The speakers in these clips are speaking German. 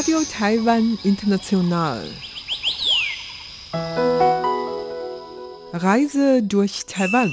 Radio Taiwan International. Reise durch Taiwan.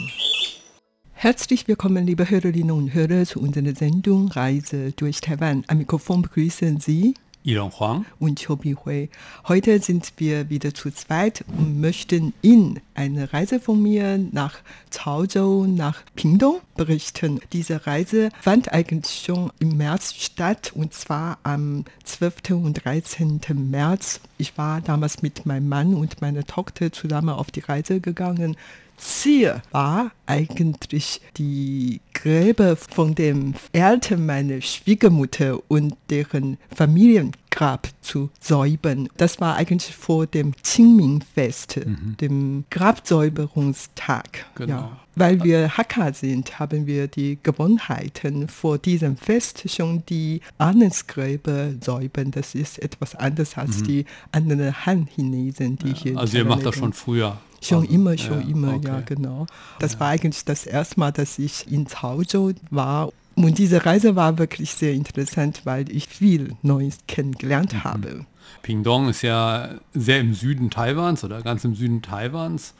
Herzlich willkommen, liebe Hörerinnen und Hörer, zu unserer Sendung Reise durch Taiwan. Am Mikrofon begrüßen Sie Ilon Huang und Chobi Hui. Heute sind wir wieder zu zweit und möchten Ihnen eine Reise von mir nach Chaozhou, nach Pingdong berichten. Diese Reise fand eigentlich schon im März statt und zwar am 12. und 13. März. Ich war damals mit meinem Mann und meiner Tochter zusammen auf die Reise gegangen. Ziel war eigentlich die Gräber von den Eltern meiner Schwiegermutter und deren Familiengrab zu säubern. Das war eigentlich vor dem Qingming-Fest, mhm. dem Grabsäuberungstag. Genau. Ja. Weil wir Hakka sind, haben wir die Gewohnheiten vor diesem Fest schon die Ahnensgräber säubern. Das ist etwas anderes als mhm. die anderen Han-Chinesen, die ja, hier. Also ihr macht das schon früher. Schon immer, schon ja, immer, okay. ja, genau. Das Ja. war eigentlich das erste Mal, dass ich in Chaozhou war. Und diese Reise war wirklich sehr interessant, weil ich viel Neues kennengelernt Mhm. habe. Pingdong ist ja sehr im Süden Taiwans oder ganz im Süden Taiwans.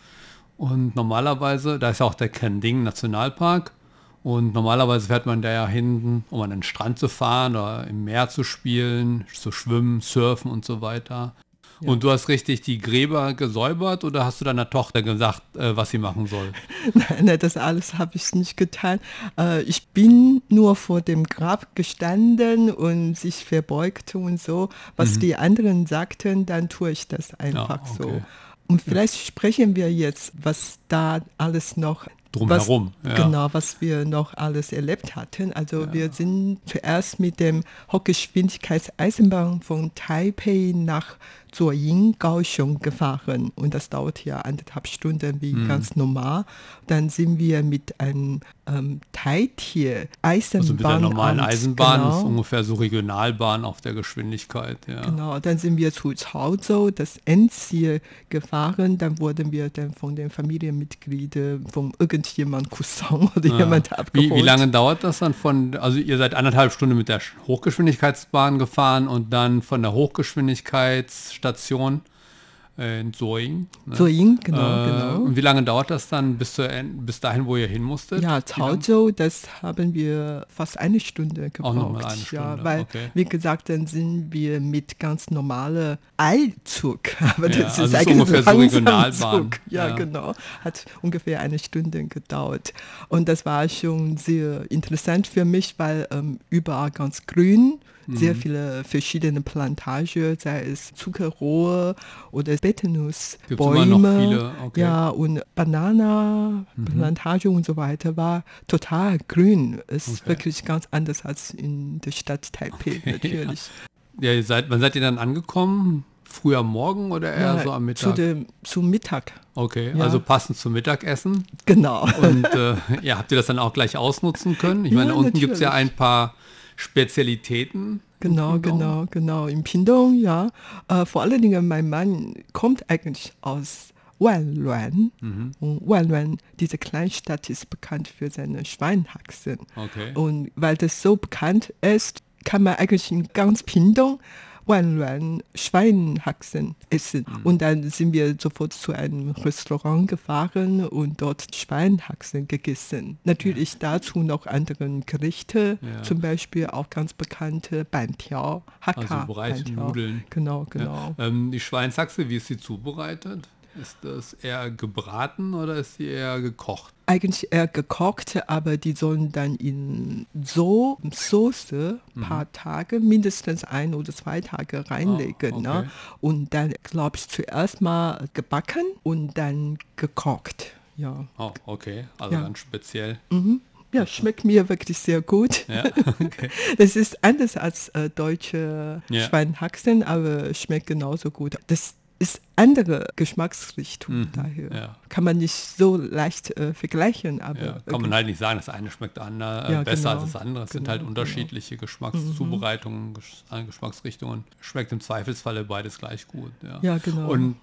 Und normalerweise, da ist ja auch der Kending Nationalpark. Und normalerweise fährt man da ja hin, um an den Strand zu fahren oder im Meer zu spielen, zu schwimmen, surfen und so weiter. Und du hast richtig die Gräber gesäubert oder hast du deiner Tochter gesagt, äh, was sie machen soll? Nein, nein, das alles habe ich nicht getan. Äh, ich bin nur vor dem Grab gestanden und sich verbeugt und so. Was die anderen sagten, dann tue ich das einfach Mhm. okay. so. Und vielleicht sprechen wir jetzt, was da alles noch Drumherum, Was, ja. Genau, was wir noch alles erlebt hatten. Also wir sind zuerst mit dem Hochgeschwindigkeitseisenbahn von Taipei nach Zuoying, Kaohsiung gefahren. Und das dauert ja anderthalb Stunden wie Mhm. ganz normal. Dann sind wir mit einem ähm, Taitier Eisenbahn. Also mit der normalen Amt, Eisenbahn genau. ist ungefähr so Regionalbahn auf der Geschwindigkeit. Ja. Genau, dann sind wir zu Chaozhou, das Endziel, gefahren. Dann wurden wir dann von den Familienmitgliedern von irgendjemand Cousin oder Ja. jemand abgeholt. Wie, wie lange dauert das dann von, also ihr seid anderthalb Stunden mit der Sch- Hochgeschwindigkeitsbahn gefahren und dann von der Hochgeschwindigkeitsstation äh, in Soing. Ne? Zuoying, genau, äh, genau. Und wie lange dauert das dann bis, En- bis dahin, wo ihr hin musstet? Ja? Chaozhou, das haben wir fast eine Stunde gebraucht. eine Ja, Stunde, weil, okay. wie gesagt, dann sind wir mit ganz normaler Eilzug. Aber Ja, das also ist es ist eigentlich ungefähr so. Regionalbahn. Ja, Ja. genau. Hat ungefähr eine Stunde gedauert. Und das war schon sehr interessant für mich, weil ähm, überall ganz grün, sehr Mhm. viele verschiedene Plantagen, sei es Zuckerrohr oder Viele, okay. Mhm. Ja, und Bananaplantage und so weiter war total grün. Es ist Okay. wirklich ganz anders als in der Stadt Taipei natürlich. Ja, ihr seid, wann seid ihr dann angekommen? Früh am Morgen oder eher Ja, so am Zu Mittag? dem, zum Mittag, Okay, Ja. also passend zum Mittagessen. genau. Und äh, ja, habt ihr das dann auch gleich ausnutzen können? Ich meine, Ja, unten gibt es ja ein paar Spezialitäten. Genau, Pingdong. genau, genau. In Pingdong, ja. Äh, vor allen Dingen, mein Mann kommt eigentlich aus Wanluan. Mhm. Und Wanluan, diese Kleinstadt, ist bekannt für seine Schweinhaxen. Okay. Und weil das so bekannt ist, kann man eigentlich in ganz Pingdong Wanluan Schweinhaxen essen. Mhm. Und dann sind wir sofort zu einem Restaurant gefahren und dort Schweinhaxen gegessen. Natürlich dazu noch andere Gerichte, Ja. zum Beispiel auch ganz bekannte Bantiao, Hakka. Also breite. Nudeln. Genau, genau. Ja. Ähm, die Schweinshaxe, wie ist sie zubereitet? Ist das eher gebraten oder ist sie eher gekocht? Eigentlich eher gekocht, aber die sollen dann in so Soße Mhm. paar Tage, mindestens ein oder zwei Tage reinlegen. Ah, okay. ne? Und dann, glaube ich, zuerst mal gebacken und dann gekocht. Ja. Oh, okay. Also Ja. ganz speziell. Ja, schmeckt mir wirklich sehr gut. Ja, okay. Das ist anders als äh, deutsche Ja. Schweinhaxen, aber schmeckt genauso gut. Das ist andere Geschmacksrichtung Mhm, daher. ja. Kann man nicht so leicht äh, vergleichen, aber Ja, kann man halt nicht sagen, das eine schmeckt ander, äh, Ja, besser genau. als das andere. Es sind Genau, halt genau. unterschiedliche Geschmackszubereitungen, Gesch äh, Geschmacksrichtungen. Schmeckt im Zweifelsfalle beides gleich gut. Ja, Ja, genau. Und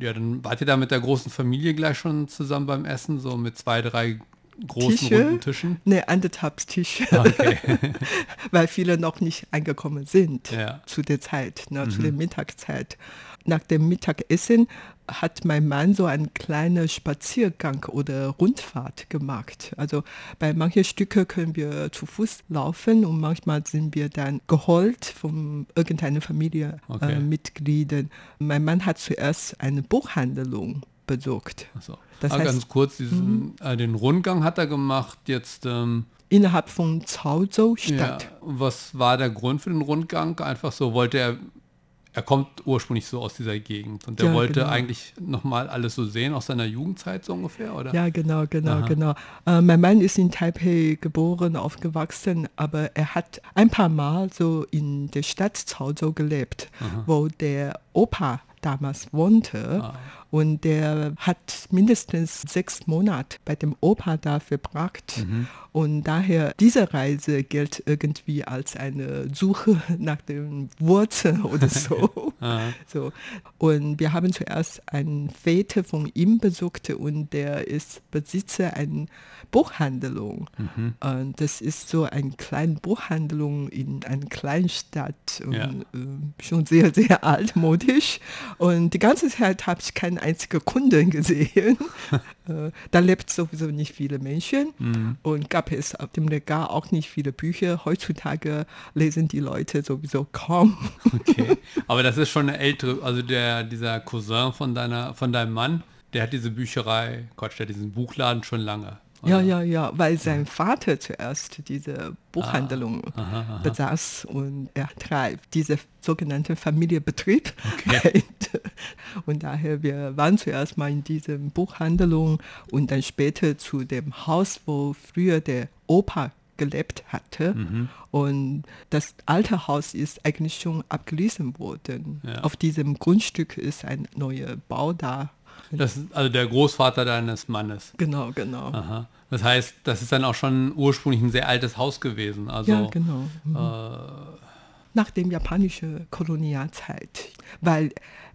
ja, dann wart ihr da mit der großen Familie gleich schon zusammen beim Essen, so mit zwei, drei großen Tische? runden Tischen? Ne, anderthalb Tische, Okay. weil viele noch nicht angekommen sind Ja. zu der Zeit, ne, zu der Mittagszeit. Nach dem Mittagessen hat mein Mann so einen kleinen Spaziergang oder Rundfahrt gemacht. Also bei manchen Stücken können wir zu Fuß laufen und manchmal sind wir dann geholt von irgendeiner Familie Okay. äh. Mein Mann hat zuerst eine Buchhandlung besucht. So. Das Aber heißt- Mhm. ganz kurz, diesen, äh, den Rundgang hat er gemacht. Jetzt, ähm, Innerhalb von Caozhou ja, Stadt. was war der Grund für den Rundgang? Einfach so wollte er, er kommt ursprünglich so aus dieser Gegend und er Ja, wollte genau. eigentlich nochmal alles so sehen aus seiner Jugendzeit so ungefähr, oder? Ja, genau, genau, Aha. genau. Äh, mein Mann ist in Taipei geboren, aufgewachsen, aber er hat ein paar Mal so in der Stadt Caozhou gelebt, wo der Opa damals wohnte. Ah. Und der hat mindestens sechs Monate bei dem Opa da verbracht. Mhm. Und daher, diese Reise gilt irgendwie als eine Suche nach den Wurzeln oder so. Ah. so. Und wir haben zuerst einen Väter von ihm besucht und der ist Besitzer einer Buchhandlung. Mhm. Und das ist so eine kleine Buchhandlung in einer Kleinstadt und Ja. äh, schon sehr, sehr altmodisch. Und die ganze Zeit habe ich keinen einzigen Kunden gesehen. äh, da lebt sowieso nicht viele Menschen Mhm. und gab es auf dem Regal auch nicht viele Bücher. Heutzutage lesen die Leute sowieso kaum. Okay. Aber das ist schon eine ältere, also der, dieser Cousin von deiner, von deinem Mann, der hat diese Bücherei, Quatsch, der hat diesen Buchladen schon lange. Ja, ja, ja, weil sein Vater zuerst diese Buchhandlung Ah, aha, aha. besaß und er treibt diese sogenannte Familienbetrieb. Okay. Und daher, wir waren zuerst mal in dieser Buchhandlung und dann später zu dem Haus, wo früher der Opa gelebt hatte. Mhm. Und das alte Haus ist eigentlich schon abgerissen worden. Ja. Auf diesem Grundstück ist ein neuer Bau da. Das ist also der Großvater deines Mannes. Genau, genau. Aha. Das heißt, das ist dann auch schon ursprünglich ein sehr altes Haus gewesen. Also, ja, genau. Mhm. äh, nach dem japanischen Kolonialzeit, weil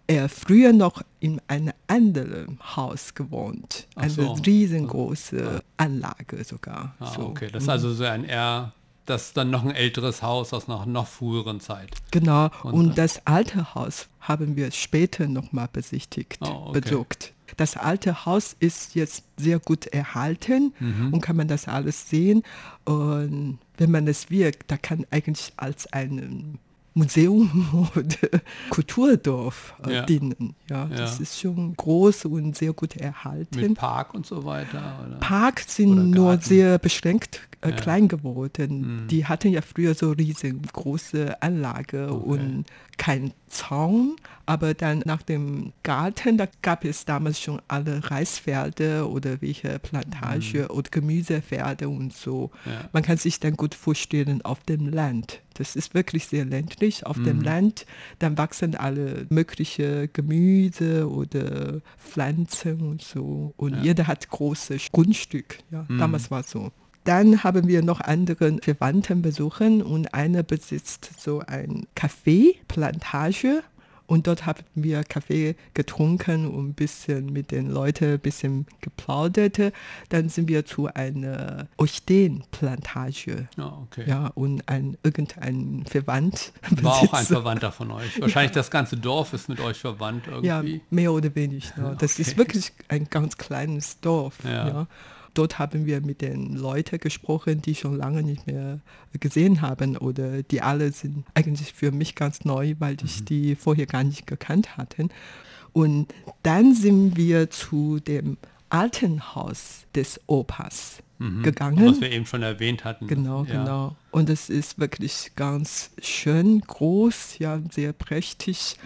er früher noch in einem anderen Haus gewohnt, eine so. riesengroße Anlage sogar. ah, so. okay. Das ist also so ein eher, das ist dann noch ein älteres Haus aus einer noch früheren Zeit. Genau, Und- und, das alte Haus haben wir später nochmal besichtigt, Oh, okay. besucht. Das alte Haus ist jetzt sehr gut erhalten Mhm. und kann man das alles sehen. Und wenn man es wirkt, da kann eigentlich als ein Museum oder Kulturdorf äh, Ja. dienen. Ja, das ist schon groß und sehr gut erhalten. Mit Park und so weiter. Oder? Park sind nur sehr beschränkt äh, klein geworden. Mhm. Die hatten ja früher so riesengroße Anlage Okay. und kein Zaun, aber dann nach dem Garten, da gab es damals schon alle Reisfelder oder welche Plantage oder Gemüsefelder und so. Mhm. Ja. Man kann sich dann gut vorstellen auf dem Land. Das ist wirklich sehr ländlich. Auf dem Mhm. Land, dann wachsen alle mögliche Gemüse oder Pflanzen und so. Und Ja. jeder hat großes Grundstück. Ja, Mhm. damals war es so. Dann haben wir noch andere Verwandten besuchen und einer besitzt so ein Café, Plantage. Und dort haben wir Kaffee getrunken und ein bisschen mit den Leuten ein bisschen geplaudert. Dann sind wir zu einer Orchideenplantage. Ja, okay. Ja, und ein, irgendein Verwandt War auch ein Verwandter von euch. Wahrscheinlich das ganze Dorf ist mit euch verwandt Ja, irgendwie. mehr oder weniger. Ne? Das Okay. ist wirklich ein ganz kleines Dorf. Ja. Ja. Dort haben wir mit den Leuten gesprochen, die schon lange nicht mehr gesehen haben oder die alle sind eigentlich für mich ganz neu, weil Mhm. ich die vorher gar nicht gekannt hatte. Und dann sind wir zu dem alten Haus des Opas Mhm. gegangen. Was wir eben schon erwähnt hatten. Genau, ja. genau. Und es ist wirklich ganz schön groß, ja, sehr prächtig.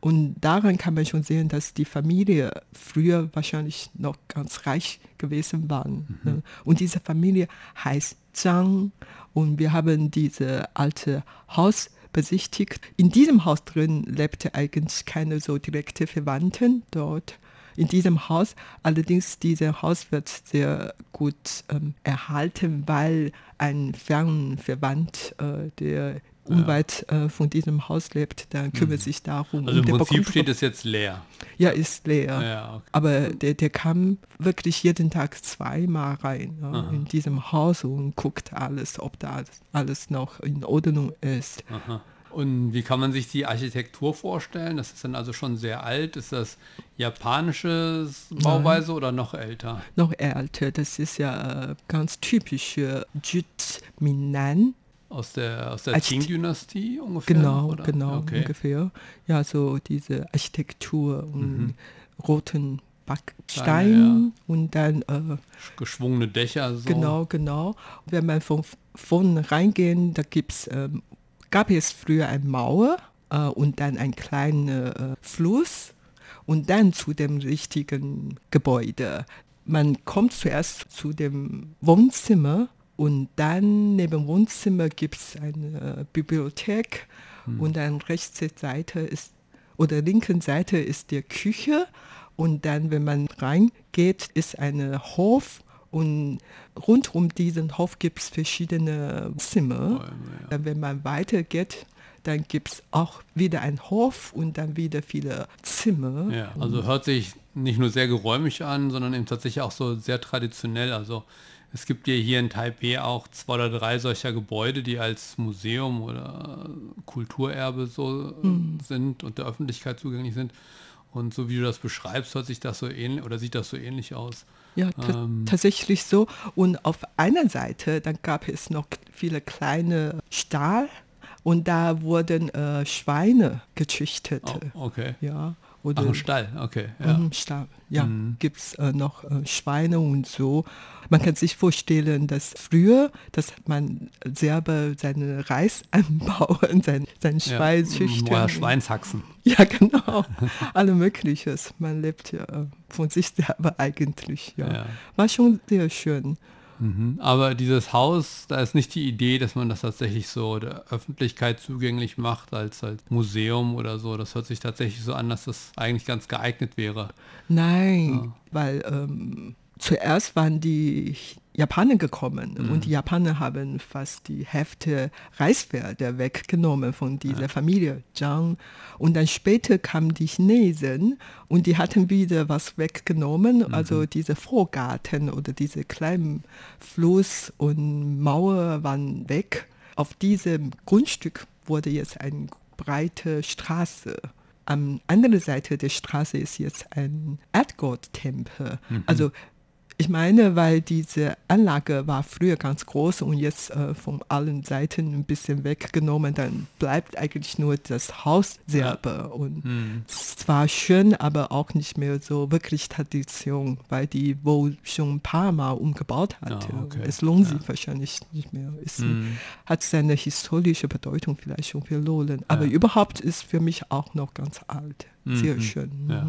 Und daran kann man schon sehen, dass die Familie früher wahrscheinlich noch ganz reich gewesen waren. Mhm. Ne? Und diese Familie heißt Zhang. Und wir haben dieses alte Haus besichtigt. In diesem Haus drin lebte eigentlich keine so direkte Verwandten dort in diesem Haus. Allerdings, dieses Haus wird sehr gut ähm, erhalten, weil ein Fernverwandt, äh, der unweit äh, von diesem Haus lebt, dann kümmert sich darum. Mhm. Also im Prinzip steht es jetzt leer. Ja, ist leer. Ja, okay. Aber der, der kam wirklich jeden Tag zweimal rein ja, in diesem Haus und guckt alles, ob da alles noch in Ordnung ist. Aha. Und wie kann man sich die Architektur vorstellen? Das ist dann also schon sehr alt. Ist das japanische Bauweise oder noch älter? Noch älter, das ist ja äh, ganz typisch für Jut Minnan. Aus der, aus der Qing-Dynastie ungefähr? Genau, oder? genau, Okay. ungefähr. Ja, so diese Architektur und Mhm. roten Backstein Steine, und dann äh, Geschwungene Dächer. So. Genau, genau. Wenn man von vorne reingehen, da gibt's, ähm, gab es früher eine Mauer äh, und dann ein kleiner äh, Fluss und dann zu dem richtigen Gebäude. Man kommt zuerst zu dem Wohnzimmer und dann neben Wohnzimmer gibt es eine äh, Bibliothek und dann rechte Seite ist oder linken Seite ist die Küche und dann, wenn man reingeht, ist ein Hof und rund um diesen Hof gibt es verschiedene Zimmer. Bäume, ja. Dann, wenn man weitergeht, dann gibt es auch wieder einen Hof und dann wieder viele Zimmer. Ja, also hört sich nicht nur sehr geräumig an, sondern eben tatsächlich auch so sehr traditionell. Also es gibt ja hier in Taipei auch zwei oder drei solcher Gebäude, die als Museum oder Kulturerbe so äh, sind und der Öffentlichkeit zugänglich sind. Und so wie du das beschreibst, hört sich das so ähnlich oder sieht das so ähnlich aus. Ja, Ähm. tatsächlich so. Und auf einer Seite, dann gab es noch viele kleine Stahl und da wurden äh, Schweine gezüchtet. Oh, okay. Ja, Ach, oder ein Stall, okay. Ja. Mhm, Stall. Ja, gibt es äh, noch äh, Schweine und so. Man kann sich vorstellen, dass früher, dass man selber seinen Reis anbauen, sein, sein Ja, Schwein züchten. Neuer Schweinshaxen. Ja, genau. Alle Mögliches. Man lebt ja äh, von sich selber eigentlich. Ja. Ja. War schon sehr schön. Mhm. Aber dieses Haus, da ist nicht die Idee, dass man das tatsächlich so der Öffentlichkeit zugänglich macht als, als Museum oder so. Das hört sich tatsächlich so an, dass das eigentlich ganz geeignet wäre. Nein, weil ähm, zuerst waren die Japaner gekommen und die Japaner haben fast die Hälfte Reisfelder weggenommen von dieser Familie Zhang. Und dann später kamen die Chinesen und die hatten wieder was weggenommen, also diese Vorgarten oder diese kleinen Fluss und Mauer waren weg. Auf diesem Grundstück wurde jetzt eine breite Straße. Am anderen Seite der Straße ist jetzt ein Erdgott-Tempel. Also ich meine, weil diese Anlage war früher ganz groß und jetzt äh, von allen Seiten ein bisschen weggenommen, dann bleibt eigentlich nur das Haus selber. Und es war schön, aber auch nicht mehr so wirklich Tradition, weil die wohl schon ein paar Mal umgebaut hatte. Ah, okay. Es lohnt sich wahrscheinlich nicht mehr. Es hat seine historische Bedeutung vielleicht schon verloren. Aber überhaupt ist für mich auch noch ganz alt. Sehr schön. Ja.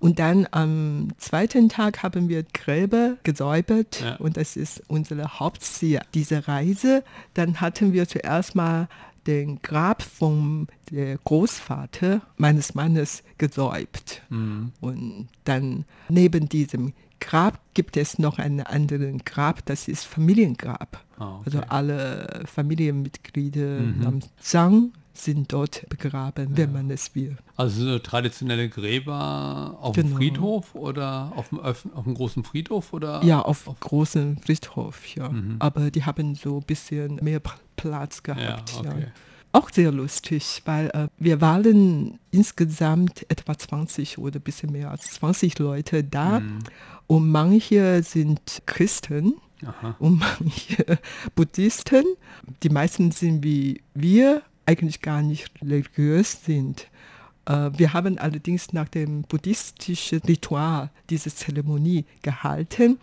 Mhm. Und dann am zweiten Tag haben wir Gräber gesäubert Ja. und das ist unsere Hauptziel dieser Reise. Dann hatten wir zuerst mal den Grab vom der Großvater meines Mannes gesäubt. Mhm. Und dann neben diesem Grab gibt es noch einen anderen Grab, das ist Familiengrab. Ah, okay. Also alle Familienmitglieder namens Zhang sind dort begraben, wenn man es will. Also so traditionelle Gräber auf dem Genau. Friedhof oder auf dem, auf dem großen Friedhof oder? Ja, auf, großen Friedhof, ja. Aber die haben so ein bisschen mehr Platz Ja, gehabt. Ja, okay. Auch sehr lustig, weil äh, wir waren insgesamt etwa 20 oder ein bisschen mehr als 20 Leute da. Und manche sind Christen Aha. und manche Buddhisten. Die meisten sind wie wir, eigentlich gar nicht religiös sind. Äh, Wir haben allerdings nach dem buddhistischen Ritual diese Zeremonie gehalten.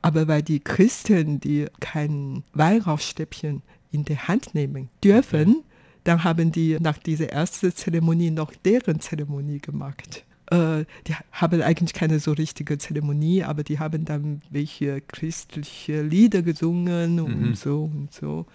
Aber weil die Christen, die kein Weihrauchstäbchen in der Hand nehmen dürfen, dann haben die nach dieser ersten Zeremonie noch deren Zeremonie gemacht. Äh, die haben eigentlich keine so richtige Zeremonie, aber die haben dann welche christliche Lieder gesungen und so und so.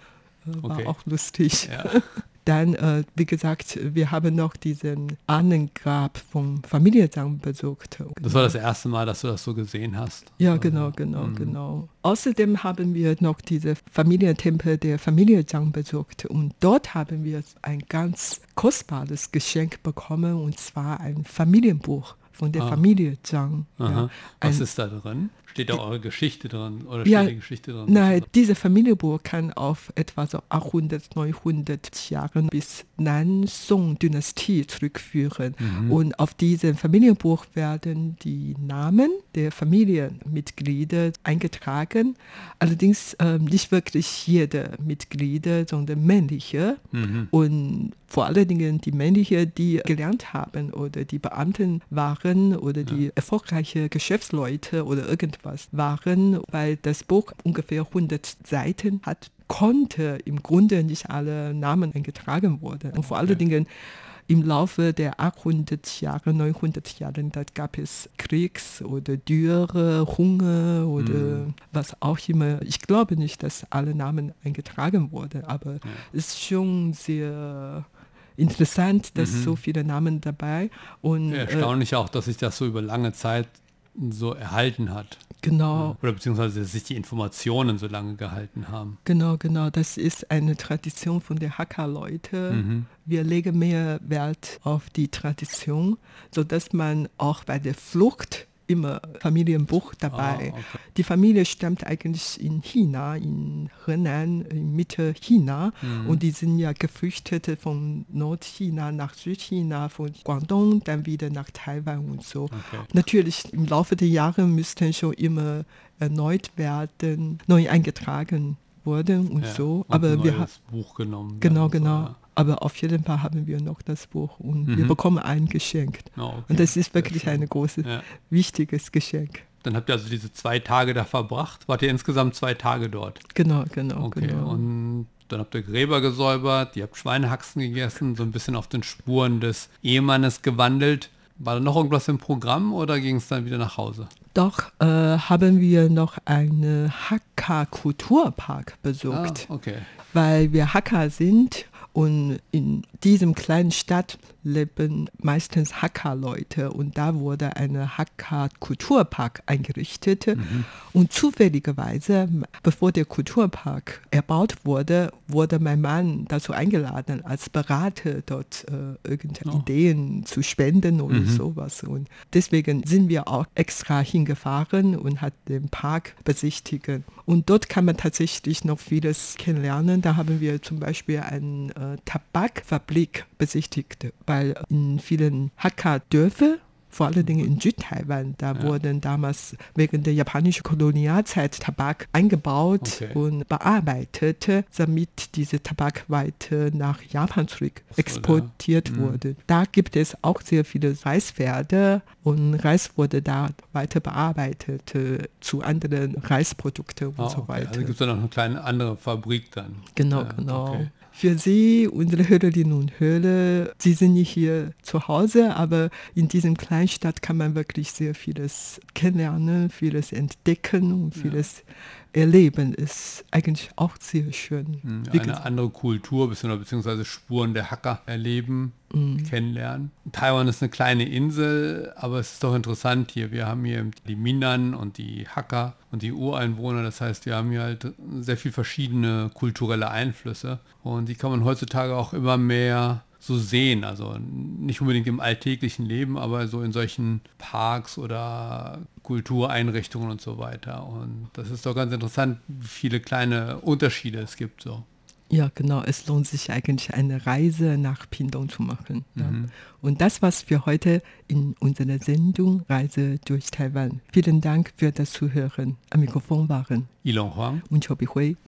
Äh, War Okay. auch lustig. Ja. Dann, äh, wie gesagt, wir haben noch diesen Ahnengrab vom Familie Zhang besucht. Das war das erste Mal, dass du das so gesehen hast. Ja, genau, genau, mhm. genau. Außerdem haben wir noch diese Familientempel der Familie Zhang besucht und dort haben wir ein ganz kostbares Geschenk bekommen und zwar ein Familienbuch von der ah. Familie Zhang. Ja. Was ist da drin? Steht da eure Geschichte drin oder ja, steht die Geschichte drin? Nein, diese Familienbuch kann auf etwa so 800, 900 Jahre bis Nan-Song-Dynastie zurückführen. Mhm. Und auf diesem Familienbuch werden die Namen der Familienmitglieder eingetragen. Allerdings äh, nicht wirklich jede Mitglieder, sondern männliche. Mhm. Und vor allen Dingen die männliche, die gelernt haben oder die Beamten waren oder die erfolgreiche Geschäftsleute oder irgendwas waren, weil das Buch ungefähr 100 Seiten hat, konnte im Grunde nicht alle Namen eingetragen werden. Und vor allen Dingen im Laufe der 800 Jahre, 900 Jahre, da gab es Kriegs- oder Dürre, Hunger oder mhm. was auch immer. Ich glaube nicht, dass alle Namen eingetragen wurden, aber ja. es ist schon sehr interessant, dass mhm. so viele Namen dabei und ja, erstaunlich äh, auch, dass sich das so über lange Zeit so erhalten hat. Genau. Oder beziehungsweise dass sich die Informationen so lange gehalten haben. Genau, genau. Das ist eine Tradition von der Hakka-Leute. Mhm. Wir legen mehr Wert auf die Tradition, sodass man auch bei der Flucht immer Familienbuch dabei. Ah, okay. Die Familie stammt eigentlich in China, in Henan, in Mitte China. Mhm. Und die sind ja geflüchtet von Nordchina nach Südchina, von Guangdong, dann wieder nach Taiwan und so. Okay. Natürlich im Laufe der Jahre müssten schon immer erneut werden, neu eingetragen wurden und ja, so. Aber und wir haben Buch genommen. Genau, genau. So, aber auf jeden Fall haben wir noch das Buch und mhm. wir bekommen ein Geschenk. Oh, okay. Und das ist wirklich ein großes, ja. wichtiges Geschenk. Dann habt ihr also diese zwei Tage da verbracht. Wart ihr insgesamt zwei Tage dort? Genau, genau. Okay. Genau. Und dann habt ihr Gräber gesäubert, ihr habt Schweinehaxen gegessen, so ein bisschen auf den Spuren des Ehemannes gewandelt. War da noch irgendwas im Programm oder ging es dann wieder nach Hause? Doch äh, haben wir noch einen Hakka-Kulturpark besucht. Ah, okay. Weil wir Hakka sind und in diesem kleinen Stadt leben meistens Hakka-Leute und da wurde ein Hakka-Kulturpark eingerichtet. Mhm. Und zufälligerweise, bevor der Kulturpark erbaut wurde, wurde mein Mann dazu eingeladen, als Berater dort äh, irgendwelche oh. Ideen zu spenden oder mhm. sowas. Und deswegen sind wir auch extra hingefahren und hat den Park besichtigt. Und dort kann man tatsächlich noch vieles kennenlernen. Da haben wir zum Beispiel eine äh, Tabakfabrik besichtigt, weil in vielen Hakka-Dörfern vor allen Dingen in Südtaiwan. Da ja. wurden damals wegen der japanischen Kolonialzeit Tabak eingebaut okay. und bearbeitet, damit diese Tabak weiter nach Japan zurück exportiert so, wurde. Mhm. Da gibt es auch sehr viele Reisfelder und Reis wurde da weiter bearbeitet äh, zu anderen Reisprodukten und oh, so weiter. Also gibt es da noch eine kleine andere Fabrik dann. Genau, ja, genau. Okay für Sie, unsere Hörerinnen und Hörer, Sie sind nicht hier zu Hause, aber in diesem Kleinstadt kann man wirklich sehr vieles kennenlernen, vieles entdecken und vieles ja erleben, ist eigentlich auch sehr schön. Hm, eine andere Kultur beziehungsweise Spuren der Hacker erleben, mhm. kennenlernen. Taiwan ist eine kleine Insel, aber es ist doch interessant hier. Wir haben hier die Minan und die Hacker und die Ureinwohner. Das heißt, wir haben hier halt sehr viel verschiedene kulturelle Einflüsse und die kann man heutzutage auch immer mehr so sehen. Also nicht unbedingt im alltäglichen Leben, aber so in solchen Parks oder Kultureinrichtungen und so weiter. Und das ist doch ganz interessant, wie viele kleine Unterschiede es gibt. So. Ja, genau. Es lohnt sich eigentlich eine Reise nach Pindong zu machen. Ja. Mhm. Und das war's für heute in unserer Sendung Reise durch Taiwan. Vielen Dank für das Zuhören. Am Mikrofon waren Ilon Huang und Chobi Hui.